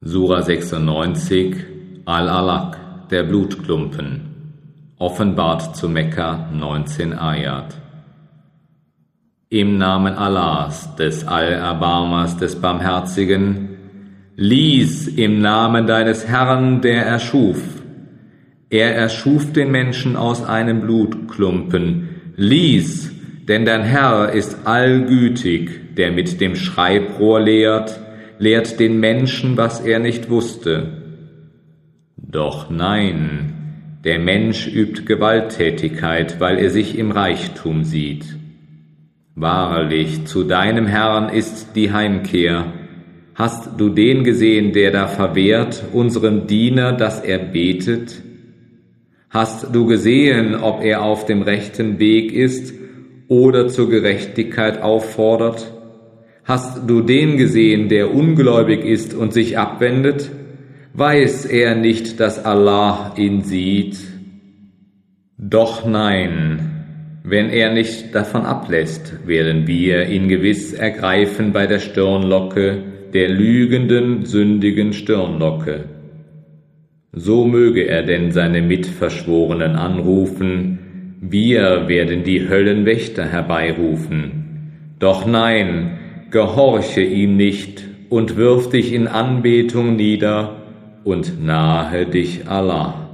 Sura 96 Al-Alaq, der Blutklumpen, offenbart zu Mekka 19 Ayat. Im Namen Allahs, des Allerbarmers, des Barmherzigen, lies im Namen deines Herrn, der erschuf. Er erschuf den Menschen aus einem Blutklumpen. Lies, denn dein Herr ist allgütig, der mit dem Schreibrohr lehrt, lehrt den Menschen, was er nicht wusste. Doch nein, der Mensch übt Gewalttätigkeit, weil er sich im Reichtum sieht. Wahrlich, zu deinem Herrn ist die Heimkehr. Hast du den gesehen, der da verwehrt, unserem Diener, dass er betet? Hast du gesehen, ob er auf dem rechten Weg ist oder zur Gerechtigkeit auffordert? Hast du den gesehen, der ungläubig ist und sich abwendet? Weiß er nicht, dass Allah ihn sieht? Doch nein, wenn er nicht davon ablässt, werden wir ihn gewiss ergreifen bei der Stirnlocke, der lügenden, sündigen Stirnlocke. So möge er denn seine Mitverschworenen anrufen, wir werden die Höllenwächter herbeirufen. Doch nein, gehorche ihm nicht und wirf dich in Anbetung nieder und nahe dich Allah.